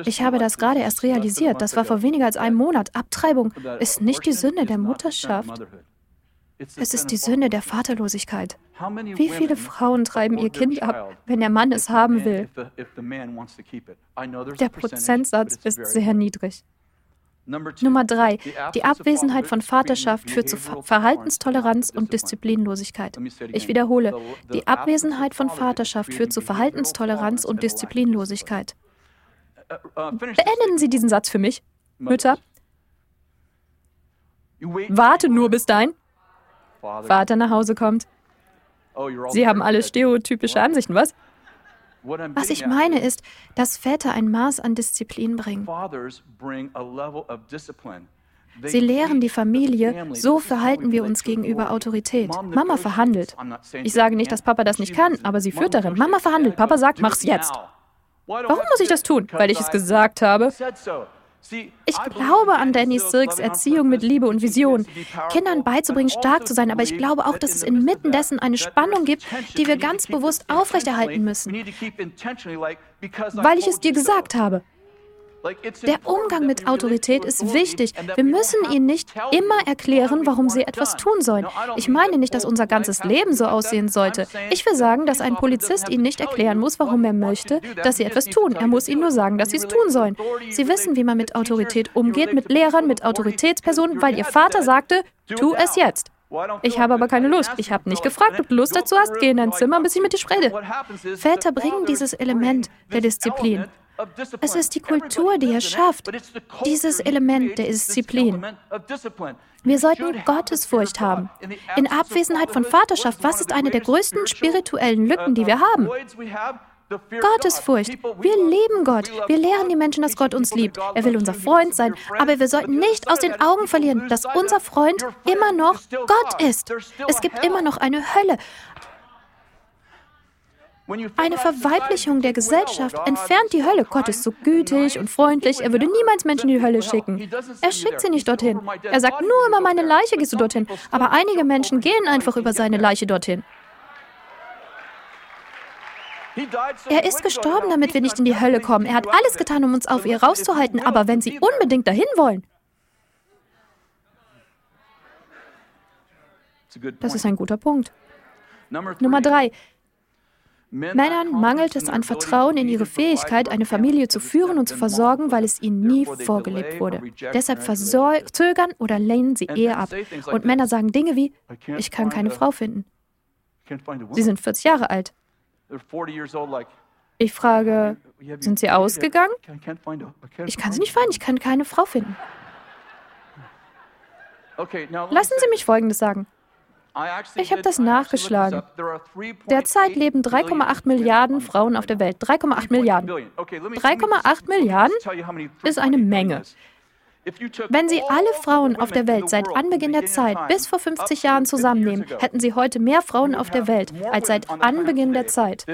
Ich habe das gerade erst realisiert, das war vor weniger als einem Monat. Abtreibung ist nicht die Sünde der Mutterschaft. Es ist die Sünde der Vaterlosigkeit. Wie viele Frauen treiben ihr Kind ab, wenn der Mann es haben will? Der Prozentsatz ist sehr niedrig. Nummer drei, die Abwesenheit von Vaterschaft führt zu Verhaltenstoleranz und Disziplinlosigkeit. Ich wiederhole, die Abwesenheit von Vaterschaft führt zu Verhaltenstoleranz und Disziplinlosigkeit. Beenden Sie diesen Satz für mich, Mütter. Warte nur, bis dein Vater nach Hause kommt. Sie haben alle stereotypische Ansichten, was? Was ich meine ist, dass Väter ein Maß an Disziplin bringen. Sie lehren die Familie, so verhalten wir uns gegenüber Autorität. Mama verhandelt. Ich sage nicht, dass Papa das nicht kann, aber sie führt darin. Mama verhandelt. Papa sagt, mach's jetzt. Warum muss ich das tun? Weil ich es gesagt habe. Ich glaube an Danny Silks Erziehung mit Liebe und Vision, Kindern beizubringen, stark zu sein, aber ich glaube auch, dass es inmitten dessen eine Spannung gibt, die wir ganz bewusst aufrechterhalten müssen, weil ich es dir gesagt habe. Der Umgang mit Autorität ist wichtig. Wir müssen ihnen nicht immer erklären, warum sie etwas tun sollen. Ich meine nicht, dass unser ganzes Leben so aussehen sollte. Ich will sagen, dass ein Polizist ihnen nicht erklären muss, warum er möchte, dass sie etwas tun. Er muss ihnen nur sagen, dass sie es tun sollen. Sie wissen, wie man mit Autorität umgeht, mit Lehrern, mit Autoritätspersonen, weil ihr Vater sagte, tu es jetzt. Ich habe aber keine Lust. Ich habe nicht gefragt, ob du Lust dazu hast. Geh in dein Zimmer, bis ich mit dir spreche. Väter bringen dieses Element der Disziplin. Es ist die Kultur, die er schafft, dieses Element der Disziplin. Wir sollten Gottesfurcht haben. In Abwesenheit von Vaterschaft, was ist eine der größten spirituellen Lücken, die wir haben? Gottesfurcht. Wir lieben Gott. Wir lehren die Menschen, dass Gott uns liebt. Er will unser Freund sein. Aber wir sollten nicht aus den Augen verlieren, dass unser Freund immer noch Gott ist. Es gibt immer noch eine Hölle. Eine Verweiblichung der Gesellschaft entfernt die Hölle. Gott ist so gütig und freundlich, er würde niemals Menschen in die Hölle schicken. Er schickt sie nicht dorthin. Er sagt, nur über meine Leiche gehst du dorthin. Aber einige Menschen gehen einfach über seine Leiche dorthin. Er ist gestorben, damit wir nicht in die Hölle kommen. Er hat alles getan, um uns auf ihr rauszuhalten. Aber wenn sie unbedingt dahin wollen. Das ist ein guter Punkt. Nummer drei. Männern mangelt es an Vertrauen in ihre Fähigkeit, eine Familie zu führen und zu versorgen, weil es ihnen nie vorgelebt wurde. Deshalb verzögern oder lehnen sie Ehe ab. Und Männer sagen Dinge wie, ich kann keine Frau finden. Sie sind 40 Jahre alt. Ich frage, sind Sie ausgegangen? Ich kann sie nicht finden, ich kann keine Frau finden. Lassen Sie mich Folgendes sagen. Ich habe das nachgeschlagen. Derzeit leben 3,8 Milliarden Frauen auf der Welt. 3,8 Milliarden. 3,8 Milliarden ist eine Menge. Wenn Sie alle Frauen auf der Welt seit Anbeginn der Zeit bis vor 50 Jahren zusammennehmen, hätten Sie heute mehr Frauen auf der Welt als seit Anbeginn der Zeit.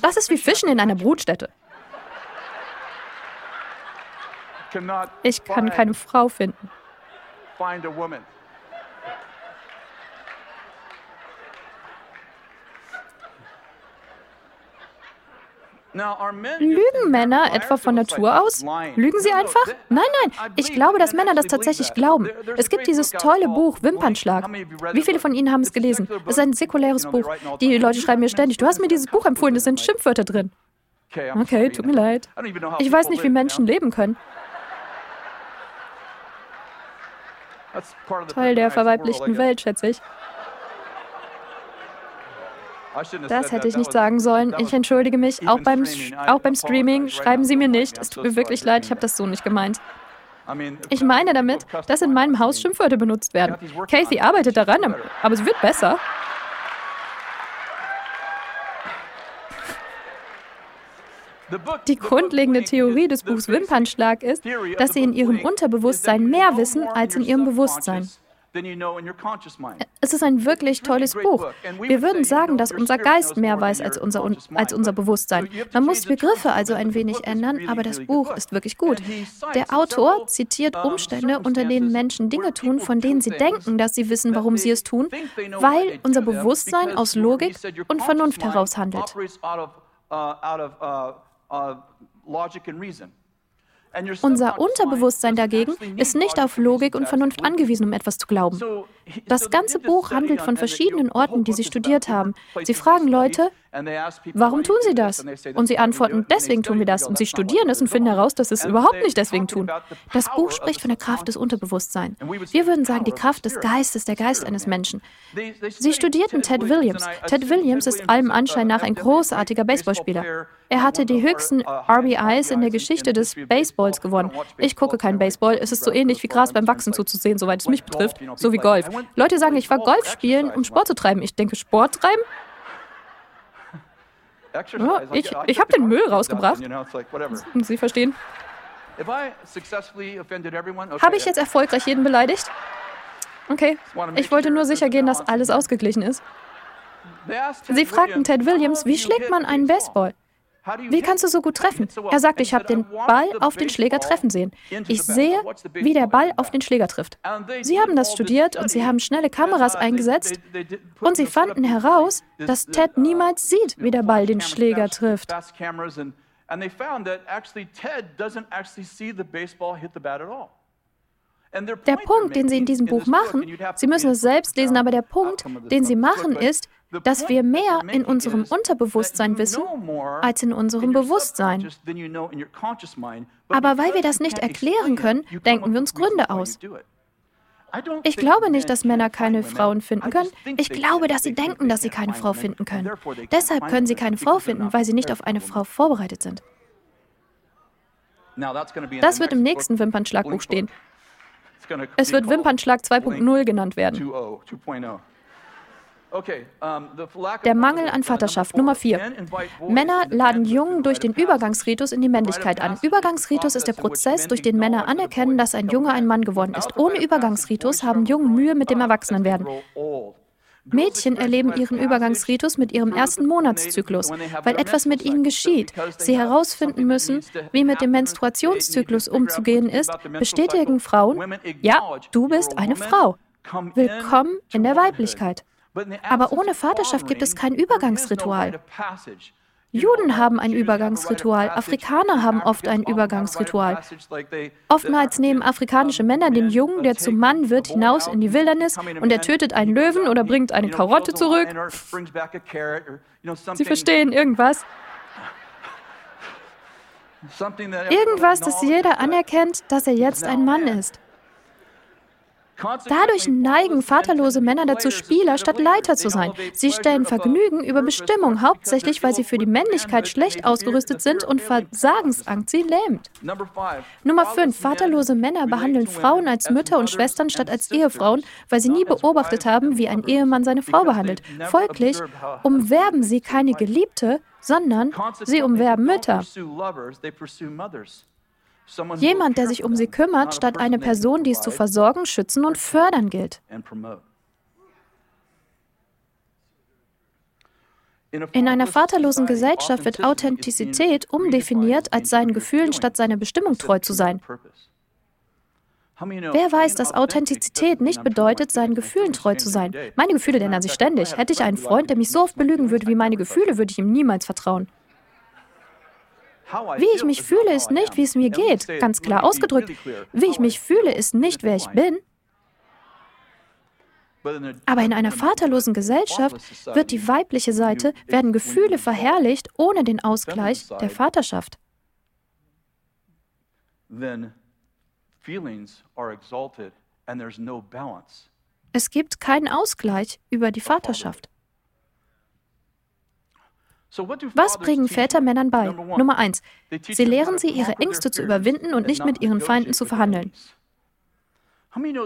Das ist wie Fischen in einer Brutstätte. Ich kann keine Frau finden. Lügen Männer etwa von Natur aus? Lügen sie einfach? Nein, nein, ich glaube, dass Männer das tatsächlich glauben. Es gibt dieses tolle Buch Wimpernschlag. Wie viele von Ihnen haben es gelesen? Es ist ein säkuläres Buch. Die Leute schreiben mir ständig, du hast mir dieses Buch empfohlen, es sind Schimpfwörter drin. Okay, tut mir leid. Ich weiß nicht, wie Menschen leben können. Teil der verweiblichten Welt, schätze ich. Das hätte ich nicht sagen sollen. Ich entschuldige mich. Auch beim, auch beim Streaming schreiben Sie mir nicht. Es tut mir wirklich leid, ich habe das so nicht gemeint. Ich meine damit, dass in meinem Haus Schimpfwörter benutzt werden. Kathy arbeitet daran, aber sie wird besser. Die grundlegende Theorie des Buchs Wimpernschlag ist, dass sie in ihrem Unterbewusstsein mehr wissen als in ihrem Bewusstsein. Es ist ein wirklich tolles Buch. Wir würden sagen, dass unser Geist mehr weiß als unser, als unser Bewusstsein. Man muss Begriffe also ein wenig ändern, aber das Buch ist wirklich gut. Der Autor zitiert Umstände, unter denen Menschen Dinge tun, von denen sie denken, dass sie wissen, warum sie es tun, weil unser Bewusstsein aus Logik und Vernunft heraus handelt. Unser Unterbewusstsein dagegen ist nicht auf Logik und Vernunft angewiesen, um etwas zu glauben. Das ganze Buch handelt von verschiedenen Orten, die sie studiert haben. Sie fragen Leute, warum tun sie das? Und sie antworten, deswegen tun wir das. Und sie studieren es und finden heraus, dass sie es überhaupt nicht deswegen tun. Das Buch spricht von der Kraft des Unterbewusstseins. Wir würden sagen, die Kraft des Geistes, der Geist eines Menschen. Sie studierten Ted Williams. Ted Williams ist allem Anschein nach ein großartiger Baseballspieler. Er hatte die höchsten RBIs in der Geschichte des Baseballs gewonnen. Ich gucke kein Baseball. Es ist so ähnlich wie Gras beim Wachsen zuzusehen, soweit es mich betrifft, so wie Golf. Leute sagen, ich war Golf spielen, um Sport zu treiben. Ich denke, Sport treiben? Ja, ich ich habe den Müll rausgebracht. Sie verstehen? Habe ich jetzt erfolgreich jeden beleidigt? Okay, ich wollte nur sicher gehen, dass alles ausgeglichen ist. Sie fragten Ted Williams, wie schlägt man einen Baseball? Wie kannst du so gut treffen? Er sagt, ich habe den Ball auf den Schläger treffen sehen. Ich sehe, wie der Ball auf den Schläger trifft. Sie haben das studiert und sie haben schnelle Kameras eingesetzt und sie fanden heraus, dass Ted niemals sieht, wie der Ball den Schläger trifft. Der Punkt, den Sie in diesem Buch machen, Sie müssen es selbst lesen, aber der Punkt, den Sie machen, ist, dass wir mehr in unserem Unterbewusstsein wissen als in unserem Bewusstsein. Aber weil wir das nicht erklären können, denken wir uns Gründe aus. Ich glaube nicht, dass Männer keine Frauen finden können. Ich glaube, dass sie denken, dass sie keine Frau finden können. Deshalb können sie keine Frau finden, weil sie nicht auf eine Frau vorbereitet sind. Das wird im nächsten Wimpernschlagbuch stehen. Es wird Wimpernschlag 2.0 genannt werden. Der Mangel an Vaterschaft. Nummer 4. Männer laden Jungen durch den Übergangsritus in die Männlichkeit an. Übergangsritus ist der Prozess, durch den Männer anerkennen, dass ein Junge ein Mann geworden ist. Ohne Übergangsritus haben Jungen Mühe mit dem Erwachsenenwerden. Mädchen erleben ihren Übergangsritus mit ihrem ersten Monatszyklus, weil etwas mit ihnen geschieht. Sie herausfinden müssen, wie mit dem Menstruationszyklus umzugehen ist, bestätigen Frauen, ja, du bist eine Frau. Willkommen in der Weiblichkeit. Aber ohne Vaterschaft gibt es kein Übergangsritual. Juden haben ein Übergangsritual, Afrikaner haben oft ein Übergangsritual. Oftmals nehmen afrikanische Männer den Jungen, der zum Mann wird, hinaus in die Wildernis und er tötet einen Löwen oder bringt eine Karotte zurück. Sie verstehen irgendwas. *laughs* Irgendwas, dass jeder anerkennt, dass er jetzt ein Mann ist. Dadurch neigen vaterlose Männer dazu, Spieler statt Leiter zu sein. Sie stellen Vergnügen über Bestimmung, hauptsächlich weil sie für die Männlichkeit schlecht ausgerüstet sind und Versagensangst sie lähmt. Nummer 5. Vaterlose Männer behandeln Frauen als Mütter und Schwestern statt als Ehefrauen, weil sie nie beobachtet haben, wie ein Ehemann seine Frau behandelt. Folglich umwerben sie keine Geliebte, sondern sie umwerben Mütter. Jemand, der sich um sie kümmert, statt eine Person, die es zu versorgen, schützen und fördern gilt. In einer vaterlosen Gesellschaft wird Authentizität umdefiniert als seinen Gefühlen statt seiner Bestimmung treu zu sein. Wer weiß, dass Authentizität nicht bedeutet, seinen Gefühlen treu zu sein? Meine Gefühle ändern sich ständig. Hätte ich einen Freund, der mich so oft belügen würde wie meine Gefühle, würde ich ihm niemals vertrauen. Wie ich mich fühle, ist nicht, wie es mir geht. Ganz klar ausgedrückt. Wie ich mich fühle, ist nicht, wer ich bin. Aber in einer vaterlosen Gesellschaft wird die weibliche Seite, werden Gefühle verherrlicht ohne den Ausgleich der Vaterschaft. Es gibt keinen Ausgleich über die Vaterschaft. Was bringen Väter Männern bei? Nummer eins, sie lehren sie, ihre Ängste zu überwinden und nicht mit ihren Feinden zu verhandeln.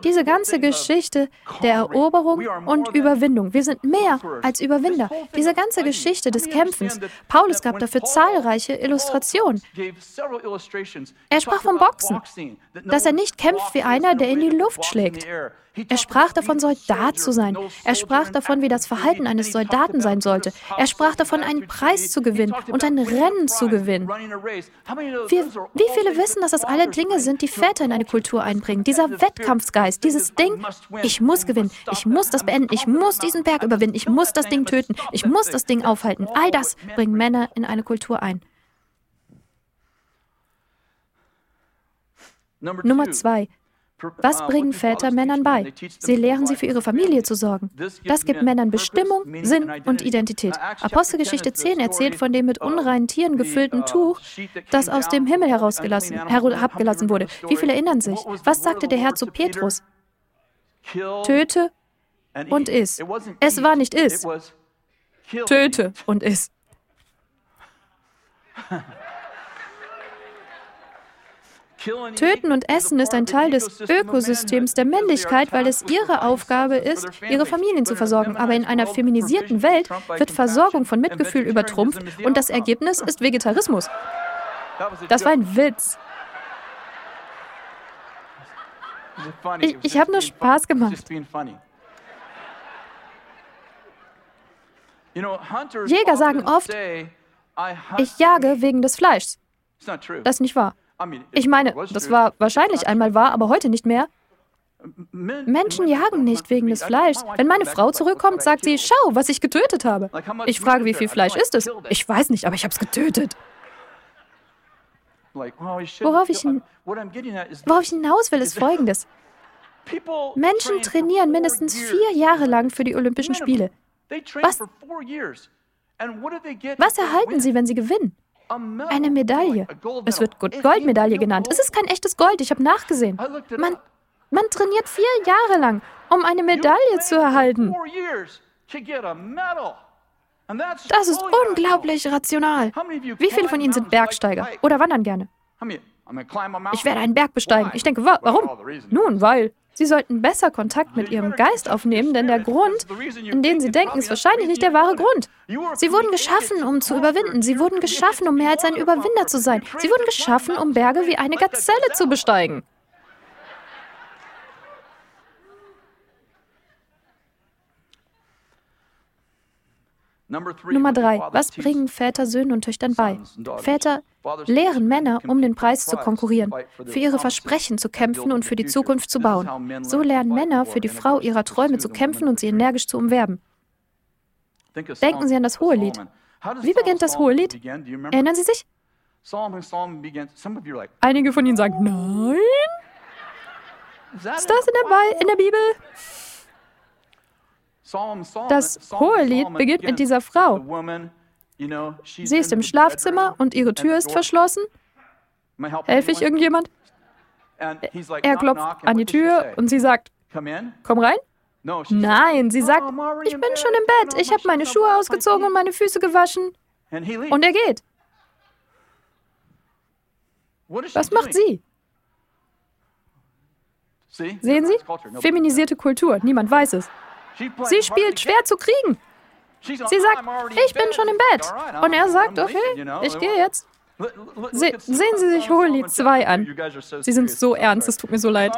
Diese ganze Geschichte der Eroberung und Überwindung. Wir sind mehr als Überwinder. Diese ganze Geschichte des Kämpfens. Paulus gab dafür zahlreiche Illustrationen. Er sprach vom Boxen, dass er nicht kämpft wie einer, der in die Luft schlägt. Er sprach davon, Soldat zu sein. Er sprach davon, wie das Verhalten eines Soldaten sein sollte. Er sprach davon, einen Preis zu gewinnen und ein Rennen zu gewinnen. Wir, wie viele wissen, dass das alle Dinge sind, die Väter in eine Kultur einbringen? Dieser Wettkampfsgeist, dieses Ding, ich muss gewinnen, ich muss das beenden, ich muss diesen Berg überwinden, ich muss das Ding töten, ich muss das Ding aufhalten. All das bringen Männer in eine Kultur ein. Nummer zwei, was bringen Väter Männern bei? Sie lehren sie für ihre Familie zu sorgen. Das gibt Männern Bestimmung, Sinn und Identität. Apostelgeschichte 10 erzählt von dem mit unreinen Tieren gefüllten Tuch, das aus dem Himmel herausgelassen, herabgelassen wurde. Wie viele erinnern sich? Was sagte der Herr zu Petrus? Töte und iss. Es war nicht iss. Töte und iss. Töten und Essen ist ein Teil des Ökosystems der Männlichkeit, weil es ihre Aufgabe ist, ihre Familien zu versorgen. Aber in einer feminisierten Welt wird Versorgung von Mitgefühl übertrumpft und das Ergebnis ist Vegetarismus. Das war ein Witz. Ich, ich habe nur Spaß gemacht. Jäger sagen oft, ich jage wegen des Fleischs. Das ist nicht wahr. Ich meine, das war wahrscheinlich einmal wahr, aber heute nicht mehr. Menschen jagen nicht wegen des Fleischs. Wenn meine Frau zurückkommt, sagt sie, schau, was ich getötet habe. Ich frage, wie viel Fleisch ist es? Ich weiß nicht, aber ich habe es getötet. Worauf ich, worauf ich hinaus will, ist Folgendes. *laughs* Menschen trainieren mindestens vier Jahre lang für die Olympischen Spiele. Was, was erhalten sie, wenn sie gewinnen? Eine Medaille. Es wird Goldmedaille genannt. Es ist kein echtes Gold, ich habe nachgesehen. Man, man trainiert vier Jahre lang, um eine Medaille zu erhalten. Das ist unglaublich rational. Wie viele von Ihnen sind Bergsteiger oder wandern gerne? Ich werde einen Berg besteigen. Ich denke, wa warum? Nun, weil Sie sollten besser Kontakt mit ihrem Geist aufnehmen, denn der Grund, in den sie denken, ist wahrscheinlich nicht der wahre Grund. Sie wurden geschaffen, um zu überwinden. Sie wurden geschaffen, um mehr als ein Überwinder zu sein. Sie wurden geschaffen, um Berge wie eine Gazelle zu besteigen. Nummer drei. Was bringen Väter Söhnen und Töchtern bei? Väter lehren Männer, um den Preis zu konkurrieren, für ihre Versprechen zu kämpfen und für die Zukunft zu bauen. So lernen Männer, für die Frau ihrer Träume zu kämpfen und sie energisch zu umwerben. Denken Sie an das Hohelied. Wie beginnt das Hohelied? Erinnern Sie sich? Einige von Ihnen sagen, nein. Ist das in der, in der Bibel? Das Hohelied beginnt mit dieser Frau. Sie ist im Schlafzimmer und ihre Tür ist verschlossen. Helfe ich irgendjemand? Er klopft an die Tür und sie sagt, komm rein. Nein, sie sagt, ich bin schon im Bett, ich habe meine Schuhe ausgezogen und meine Füße gewaschen. Und er geht. Was macht sie? Sehen Sie? Feminisierte Kultur, niemand weiß es. Sie spielt schwer zu kriegen. Sie sagt, ich bin schon im Bett. Und er sagt, okay, ich gehe jetzt. Se sehen Sie sich Hohelied 2 an. Sie sind so ernst, es tut mir so leid.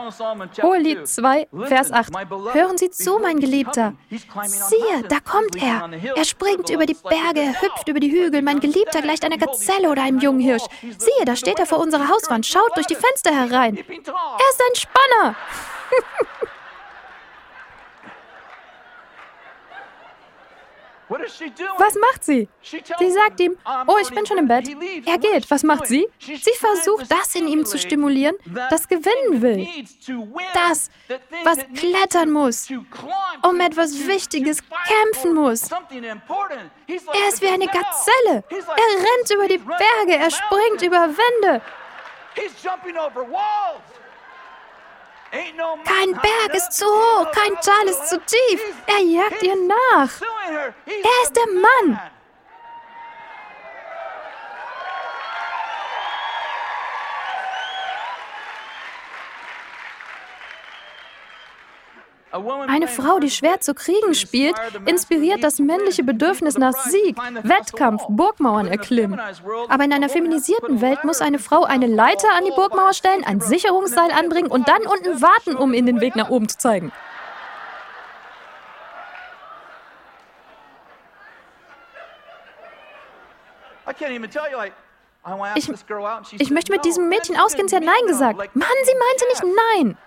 Hohelied 2, Vers 8. Hören Sie zu, mein Geliebter. Siehe, da kommt er. Er springt über die Berge, er hüpft über die Hügel. Mein Geliebter gleicht einer Gazelle oder einem jungen Hirsch. Siehe, da steht er vor unserer Hauswand, schaut durch die Fenster herein. Er ist ein Spanner. *laughs* Was macht sie? Sie sagt ihm, oh, ich bin schon im Bett. Er geht. Was macht sie? Sie versucht, das in ihm zu stimulieren, das gewinnen will. Das, was klettern muss, um etwas Wichtiges kämpfen muss. Er ist wie eine Gazelle. Er rennt über die Berge, er springt über Wände. Kein Berg ist zu hoch, kein Tal ist zu tief. Er jagt ihr nach. Er ist der Mann. Eine Frau, die schwer zu kriegen spielt, inspiriert das männliche Bedürfnis nach Sieg, Wettkampf, Burgmauern erklimmen. Aber in einer feminisierten Welt muss eine Frau eine Leiter an die Burgmauer stellen, ein Sicherungsseil anbringen und dann unten warten, um ihnen den Weg nach oben zu zeigen. Ich, ich möchte mit diesem Mädchen ausgehen, sie hat Nein gesagt. Mann, sie meinte nicht Nein.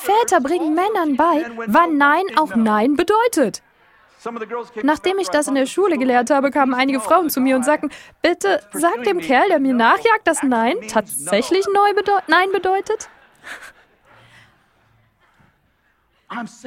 Väter bringen Männern bei, wann Nein auch Nein bedeutet. Nachdem ich das in der Schule gelehrt habe, kamen einige Frauen zu mir und sagten, bitte sag dem Kerl, der mir nachjagt, dass Nein tatsächlich Nein bedeutet. *laughs*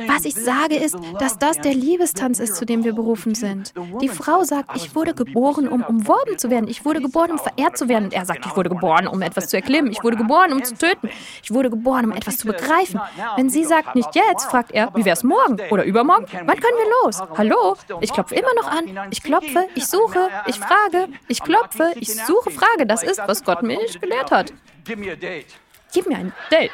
Was ich sage ist, dass das der Liebestanz ist, zu dem wir berufen sind. Die Frau sagt, ich wurde geboren, um umworben zu werden. Ich wurde geboren, um verehrt zu werden. Und er sagt, ich wurde geboren, um etwas zu erklimmen. Ich wurde geboren, um zu töten. Ich wurde geboren, um etwas zu begreifen. Wenn sie sagt, nicht jetzt, fragt er, wie wäre es morgen oder übermorgen? Wann können wir los? Hallo? Ich klopfe immer noch an. Ich klopfe, ich suche, ich frage, ich klopfe, ich suche, frage. Das ist, was Gott mir nicht gelehrt hat. Gib mir ein Date.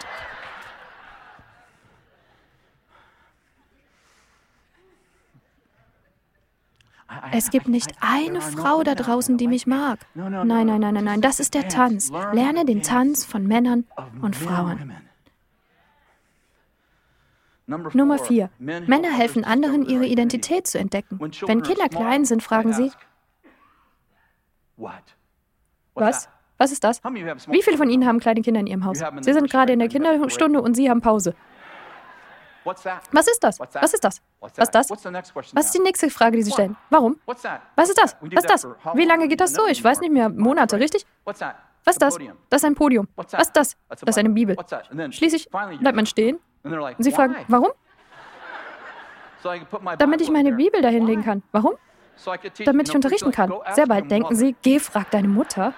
Es gibt nicht eine Frau da draußen, die mich mag. Nein, nein, nein, nein, nein. Das ist der Tanz. Lerne den Tanz von Männern und Frauen. Nummer vier. Männer helfen anderen, ihre Identität zu entdecken. Wenn Kinder klein sind, fragen sie, was? Was ist das? Wie viele von Ihnen haben kleine Kinder in Ihrem Haus? Sie sind gerade in der Kinderstunde und Sie haben Pause. Was ist das? Was ist das? Was ist das? Was ist die nächste Frage, die Sie stellen? Warum? Was ist das? Was ist das? Wie lange geht das so? Ich weiß nicht mehr. Monate, richtig? Was ist das? Das ist ein Podium. Was ist das? Das ist eine Bibel. Schließlich bleibt man stehen und Sie fragen, warum? Damit ich meine Bibel dahinlegen kann. Warum? Damit ich unterrichten kann. Sehr bald denken Sie, geh, frag deine Mutter.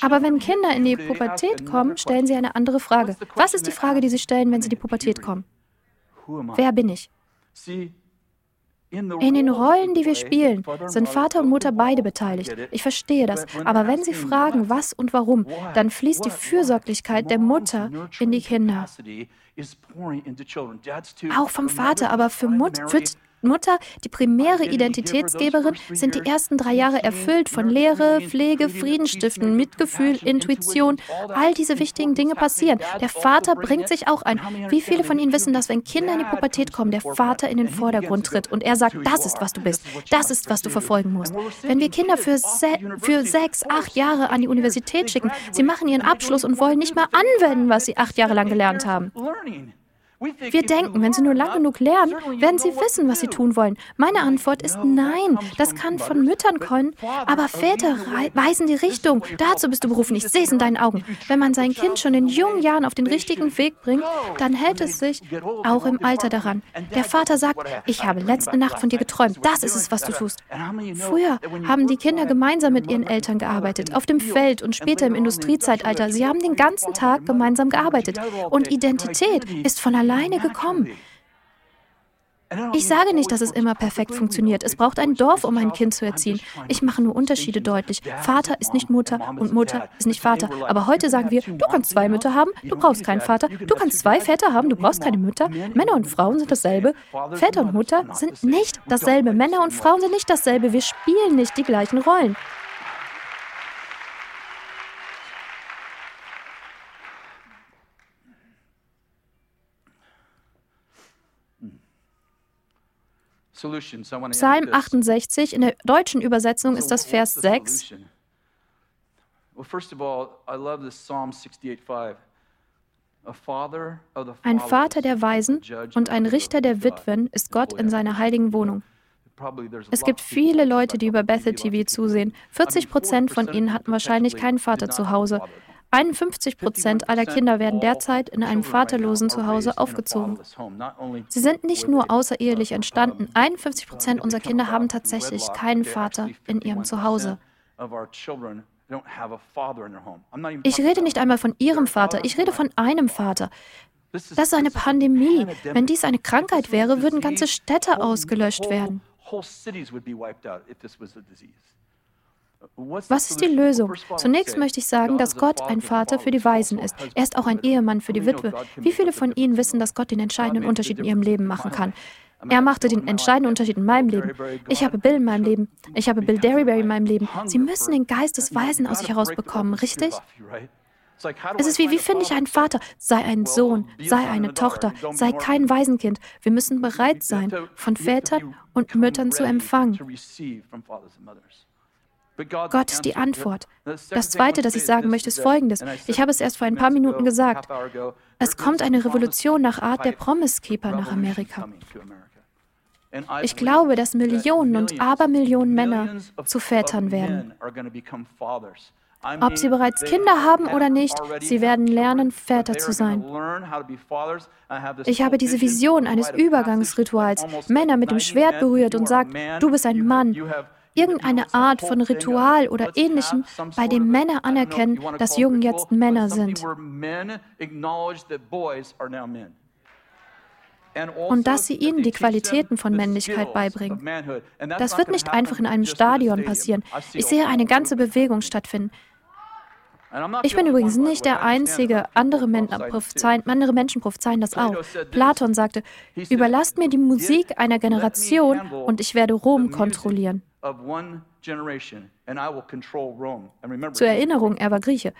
Aber wenn Kinder in die Pubertät kommen, stellen sie eine andere Frage. Was ist die Frage, die sie stellen, wenn sie in die Pubertät kommen? Wer bin ich? In den Rollen, die wir spielen, sind Vater und Mutter beide beteiligt. Ich verstehe das. Aber wenn Sie fragen, was und warum, dann fließt die Fürsorglichkeit der Mutter in die Kinder. Auch vom Vater, aber für, Mut, für Mutter, die primäre Identitätsgeberin, sind die ersten drei Jahre erfüllt von Lehre, Pflege, Friedensstiften, Mitgefühl, Intuition. All diese wichtigen Dinge passieren. Der Vater bringt sich auch ein. Wie viele von Ihnen wissen, dass wenn Kinder in die Pubertät kommen, der Vater in den Vordergrund tritt und er sagt, das ist, was du bist, das ist, was du verfolgen musst. Wenn wir Kinder für, se für sechs, acht Jahre an die Universität schicken, sie machen ihren Abschluss und wollen nicht mal anwenden, was sie acht Jahre lang gelernt haben. Wir denken, wenn sie nur lang genug lernen, werden sie wissen, was sie tun wollen. Meine Antwort ist nein. Das kann von Müttern kommen, aber Väter weisen die Richtung. Dazu bist du berufen. Ich sehe es in deinen Augen. Wenn man sein Kind schon in jungen Jahren auf den richtigen Weg bringt, dann hält es sich auch im Alter daran. Der Vater sagt, ich habe letzte Nacht von dir geträumt. Das ist es, was du tust. Früher haben die Kinder gemeinsam mit ihren Eltern gearbeitet, auf dem Feld und später im Industriezeitalter. Sie haben den ganzen Tag gemeinsam gearbeitet. Und Identität ist von alleine alleine gekommen. Ich sage nicht, dass es immer perfekt funktioniert. Es braucht ein Dorf, um ein Kind zu erziehen. Ich mache nur Unterschiede deutlich. Vater ist nicht Mutter und Mutter ist nicht Vater. Aber heute sagen wir, du kannst zwei Mütter haben, du brauchst keinen Vater. Du kannst zwei Väter haben, du brauchst keine Mütter. Männer und Frauen sind dasselbe. Väter und Mutter sind nicht dasselbe. Männer und Frauen sind nicht dasselbe. Wir spielen nicht die gleichen Rollen. Psalm 68, in der deutschen Übersetzung ist das Vers 6. Ein Vater der Weisen und ein Richter der Witwen ist Gott in seiner heiligen Wohnung. Es gibt viele Leute, die über Bethel TV zusehen. 40 Prozent von ihnen hatten wahrscheinlich keinen Vater zu Hause. 51 Prozent aller Kinder werden derzeit in einem vaterlosen Zuhause aufgezogen. Sie sind nicht nur außerehelich entstanden, 51 Prozent unserer Kinder haben tatsächlich keinen Vater in ihrem Zuhause. Ich rede nicht einmal von ihrem Vater, ich rede von einem Vater. Das ist eine Pandemie. Wenn dies eine Krankheit wäre, würden ganze Städte ausgelöscht werden. Was ist die Lösung? Zunächst möchte ich sagen, dass Gott ein Vater für die Weisen ist. Er ist auch ein Ehemann für die Witwe. Wie viele von Ihnen wissen, dass Gott den entscheidenden Unterschied in Ihrem Leben machen kann? Er machte den entscheidenden Unterschied in meinem Leben. Ich habe Bill in meinem Leben. Ich habe Bill Derryberry in meinem Leben. Sie müssen den Geist des Weisen aus sich herausbekommen, richtig? Es ist wie, wie finde ich einen Vater? Sei ein Sohn, sei eine Tochter, sei kein Waisenkind. Wir müssen bereit sein, von Vätern und Müttern zu empfangen. Gott ist die Antwort. Das Zweite, das ich sagen möchte, ist Folgendes. Ich habe es erst vor ein paar Minuten gesagt. Es kommt eine Revolution nach Art der Promise Keeper nach Amerika. Ich glaube, dass Millionen und Abermillionen Männer zu Vätern werden. Ob sie bereits Kinder haben oder nicht, sie werden lernen, Väter zu sein. Ich habe diese Vision eines Übergangsrituals. Männer mit dem Schwert berührt und sagt, du bist ein Mann irgendeine Art von Ritual oder ähnlichem, bei dem Männer anerkennen, dass Jungen jetzt Männer sind. Und dass sie ihnen die Qualitäten von Männlichkeit beibringen. Das wird nicht einfach in einem Stadion passieren. Ich sehe eine ganze Bewegung stattfinden. Ich bin übrigens nicht der Einzige. Andere, Men andere Menschen prophezeien das auch. Platon sagte, überlasst mir die Musik einer Generation und ich werde Rom kontrollieren. Zur Erinnerung, er war Grieche.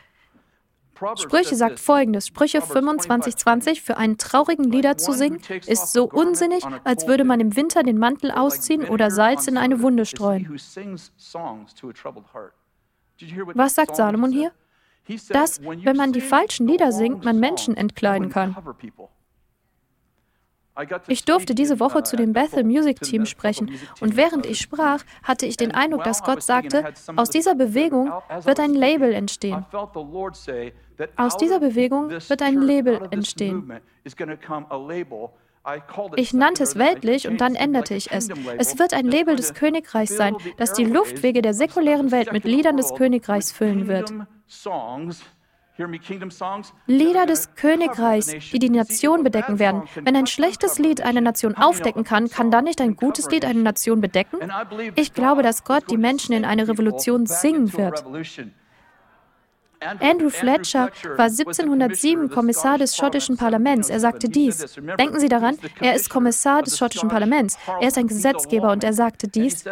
Sprüche sagt folgendes: Sprüche 25,20 für einen traurigen Lieder zu singen, ist so unsinnig, als würde man im Winter den Mantel ausziehen oder Salz in eine Wunde streuen. Was sagt Salomon hier? Dass, wenn man die falschen Lieder singt, man Menschen entkleiden kann. Ich durfte diese Woche zu dem Bethel Music Team sprechen und während ich sprach, hatte ich den Eindruck, dass Gott sagte, aus dieser Bewegung wird ein Label entstehen. Aus dieser Bewegung wird ein Label entstehen. Ich nannte es weltlich und dann änderte ich es. Es wird ein Label des Königreichs sein, das die Luftwege der säkulären Welt mit Liedern des Königreichs füllen wird. Lieder des Königreichs, die die Nation bedecken werden. Wenn ein schlechtes Lied eine Nation aufdecken kann, kann dann nicht ein gutes Lied eine Nation bedecken? Ich glaube, dass Gott die Menschen in eine Revolution singen wird. Andrew Fletcher war 1707 Kommissar des schottischen Parlaments. Er sagte dies. Denken Sie daran, er ist Kommissar des schottischen Parlaments. Er ist ein Gesetzgeber und er sagte dies.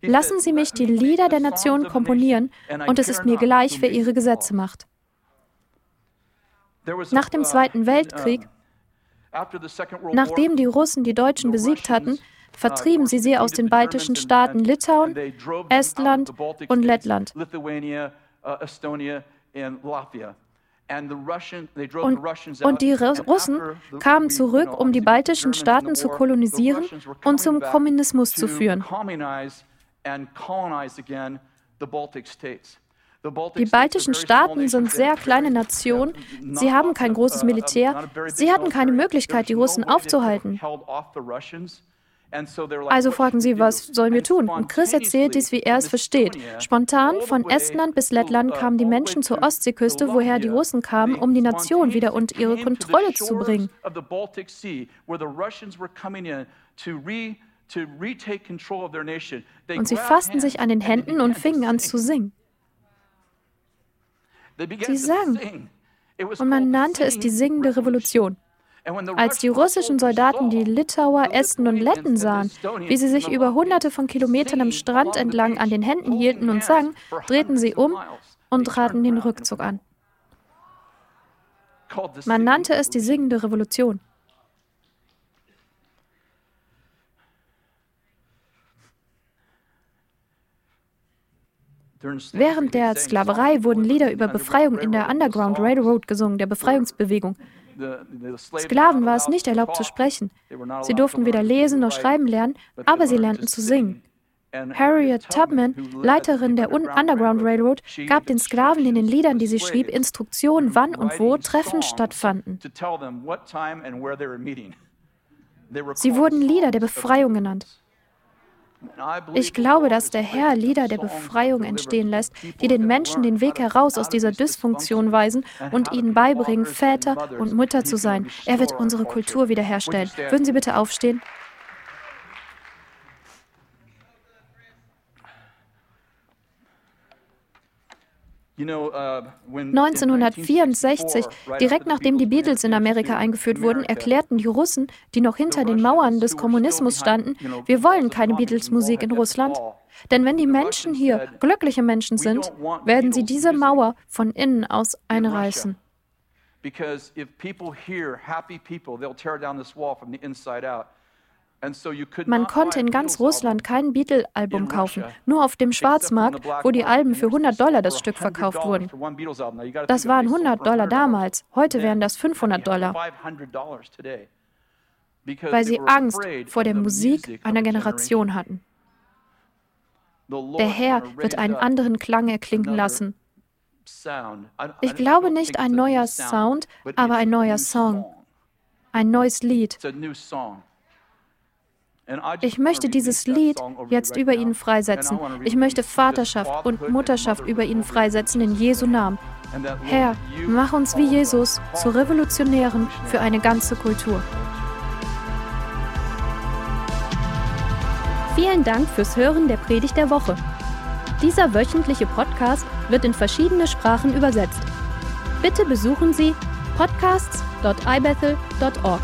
Lassen Sie mich die Lieder der Nation komponieren und es ist mir gleich, wer ihre Gesetze macht. Nach dem Zweiten Weltkrieg, nachdem die Russen die Deutschen besiegt hatten, vertrieben sie sie aus den baltischen Staaten Litauen, Estland und Lettland. Und, und, die Russen kamen zurück, um die baltischen Staaten zu kolonisieren und zum Kommunismus zu führen. Die baltischen Staaten sind sehr kleine Nationen. Sie haben kein großes Militär. Sie hatten keine Möglichkeit, die Russen aufzuhalten. Also fragen sie, was sollen wir tun? Und Chris erzählt dies, wie er es versteht. Spontan von Estland bis Lettland kamen die Menschen zur Ostseeküste, woher die Russen kamen, um die Nation wieder unter ihre Kontrolle zu bringen. Und sie fassten sich an den Händen und fingen an zu singen. Sie sangen. Und man nannte es die singende Revolution. Als die russischen Soldaten die Litauer, Esten und Letten sahen, wie sie sich über hunderte von Kilometern am Strand entlang an den Händen hielten und sangen, drehten sie um und traten den Rückzug an. Man nannte es die singende Revolution. Während der Sklaverei wurden Lieder über Befreiung in der Underground Railroad gesungen, der Befreiungsbewegung. Sklaven war es nicht erlaubt zu sprechen. Sie durften weder lesen noch schreiben lernen, aber sie lernten zu singen. Harriet Tubman, Leiterin der Underground Railroad, gab den Sklaven in den Liedern, die sie schrieb, Instruktionen, wann und wo Treffen stattfanden. Sie wurden Lieder der Befreiung genannt. Ich glaube, dass der Herr Lieder der Befreiung entstehen lässt, die den Menschen den Weg heraus aus dieser Dysfunktion weisen und ihnen beibringen, Väter und Mutter zu sein. Er wird unsere Kultur wiederherstellen. Würden Sie bitte aufstehen? 1964, uh, direkt nachdem die Beatles in Amerika eingeführt wurden, erklärten die Russen, die noch hinter den Mauern des Kommunismus standen, wir wollen keine Beatles-Musik in Russland. Denn wenn die Menschen hier glückliche Menschen sind, werden sie diese Mauer von innen aus einreißen. Because if people hear happy people, they'll tear down this wall from the inside out. Man konnte in ganz Russland kein Beatle-Album kaufen, nur auf dem Schwarzmarkt, wo die Alben für 100 Dollar das Stück verkauft wurden. Das waren 100 Dollar damals, heute wären das 500 Dollar. Weil sie Angst vor der Musik einer Generation hatten. Der Herr wird einen anderen Klang erklingen lassen. Ich glaube nicht ein neuer Sound, aber ein neuer Song. Ein neues Lied. Ich möchte dieses Lied jetzt über ihnen freisetzen. Ich möchte Vaterschaft und Mutterschaft über ihnen freisetzen in Jesu Namen. Herr, mach uns wie Jesus zu Revolutionären für eine ganze Kultur. Vielen Dank fürs Hören der Predigt der Woche. Dieser wöchentliche Podcast wird in verschiedene Sprachen übersetzt. Bitte besuchen Sie podcasts.ibethel.org.